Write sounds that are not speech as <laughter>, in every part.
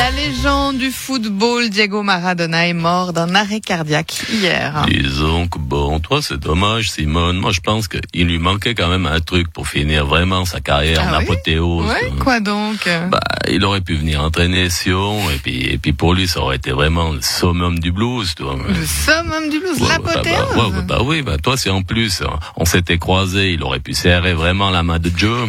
La légende du football, Diego Maradona, est mort d'un arrêt cardiaque hier. Disons que bon, toi c'est dommage Simone. Moi je pense qu'il lui manquait quand même un truc pour finir vraiment sa carrière Ah en oui apothéose. Ouais, quoi donc? Bah, il aurait pu venir entraîner Sion et puis et puis pour lui ça aurait été vraiment le summum du blues, toi. Le summum du blues, Ouais, bah, l'apothéose. bah, ouais, bah oui, bah toi c'est en plus, hein, on s'était croisés, il aurait pu serrer vraiment la main de Joe.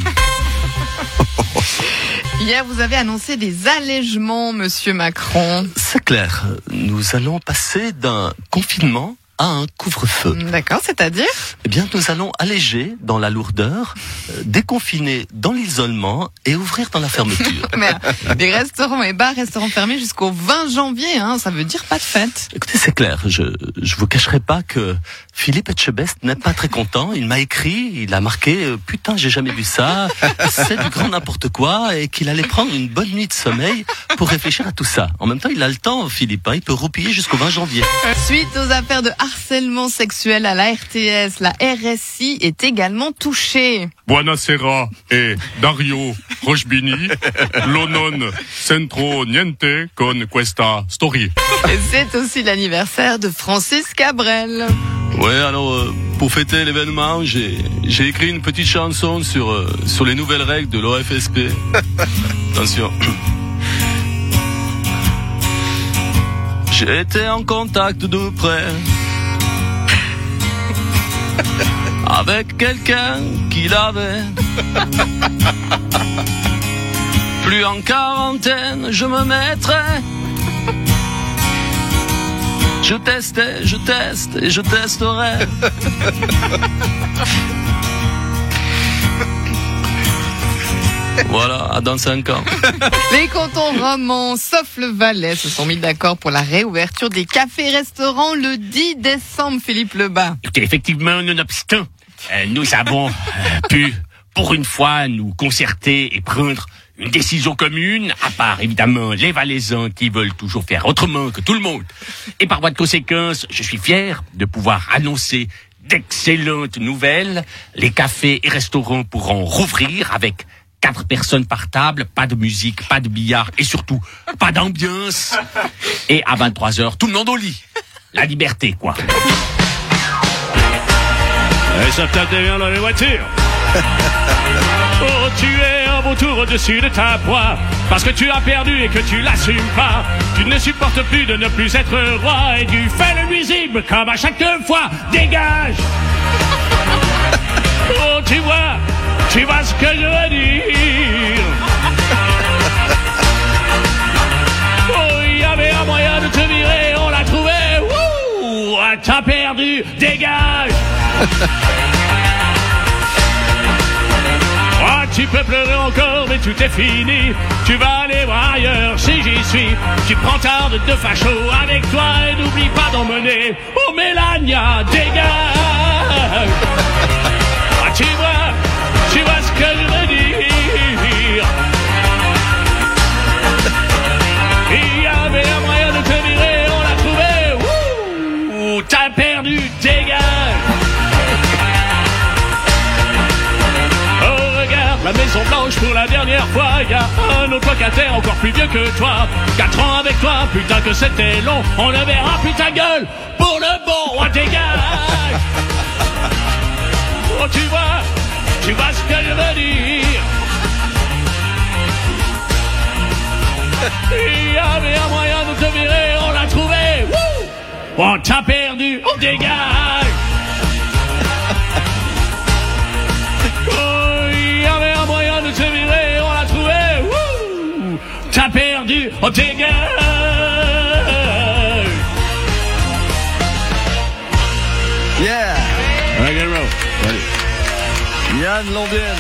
Hier, vous avez annoncé des allègements, monsieur Macron. C'est clair, nous allons passer d'un confinement à un couvre-feu. D'accord, c'est-à-dire Eh bien, nous allons alléger dans la lourdeur, euh, déconfiner dans l'isolement et ouvrir dans la fermeture. <laughs> Mais les restaurants et bars resteront fermés jusqu'au 20 janvier, hein, ça veut dire pas de fête. Écoutez, c'est clair, je je vous cacherai pas que Philippe Etchebest n'est pas très content. Il m'a écrit, il a marqué euh, putain, j'ai jamais vu ça, c'est du grand n'importe quoi et qu'il allait prendre une bonne nuit de sommeil pour réfléchir à tout ça. En même temps, il a le temps, Philippe, hein, il peut roupiller jusqu'au 20 janvier. Suite aux affaires de harcèlement sexuel à la RTS, la RSI est également touchée. Buonasera e Dario Rochbini <laughs> lo non centro niente con questa story. Et c'est aussi l'anniversaire de Francis Cabrel. Ouais, alors euh, pour fêter l'événement, j'ai j'ai écrit une petite chanson sur euh, sur les nouvelles règles de l'OFSP. <laughs> Attention. J'ai été en contact de près avec quelqu'un qui l'avait. <laughs> Plus en quarantaine, je me mettrai. Je testais, je teste et je testerai. voilà, à dans 5 ans. <laughs> Les cantons romans, sauf le Valais, se sont mis d'accord pour la réouverture des cafés-restaurants le 10 décembre, Philippe Lebas. Écoutez, effectivement, nonobstant, nous avons euh, pu, pour une fois, nous concerter et prendre une décision commune, à part évidemment les Valaisans qui veulent toujours faire autrement que tout le monde. Et par voie de conséquence, je suis fier de pouvoir annoncer d'excellentes nouvelles. Les cafés et restaurants pourront rouvrir avec quatre personnes par table, pas de musique, pas de billard et surtout pas d'ambiance. Et à 23 heures, tout le monde au lit. La liberté, quoi. Et ça tape bien dans les voitures. <laughs> Oh, tu es un beau tour au-dessus de ta proie. Parce que tu as perdu et que tu l'assumes pas. Tu ne supportes plus de ne plus être roi. Et tu fais le nuisible comme à chaque fois. Dégage! <laughs> Oh, tu vois, tu vois ce que je veux dire. <laughs> Oh, il y avait un moyen de te virer, on l'a trouvé. Wouh! T'as perdu, dégage! Ah, tu peux pleurer encore, mais tout est fini. Tu vas aller voir ailleurs si j'y suis. Tu prends ta de de facho avec toi et n'oublie pas d'emmener. Oh, Mélania, dégage! Ah, tu vois, tu vois ce que je veux dire. Il y avait un moyen de te virer, on l'a trouvé. Wouh, t'as perdu, dégage. Maison blanche pour la dernière fois. Y a un autre locataire encore plus vieux que toi. Quatre ans avec toi, putain que c'était long. On ne verra plus ta gueule pour le bon. Oh, dégage. Oh, tu vois, tu vois ce que je veux dire. Il y avait un moyen de te virer, on l'a trouvé. Wouh on t'a perdu, on dégage. Ortega. Yeah. All right, get a roll. Allez. Yann Lambiel.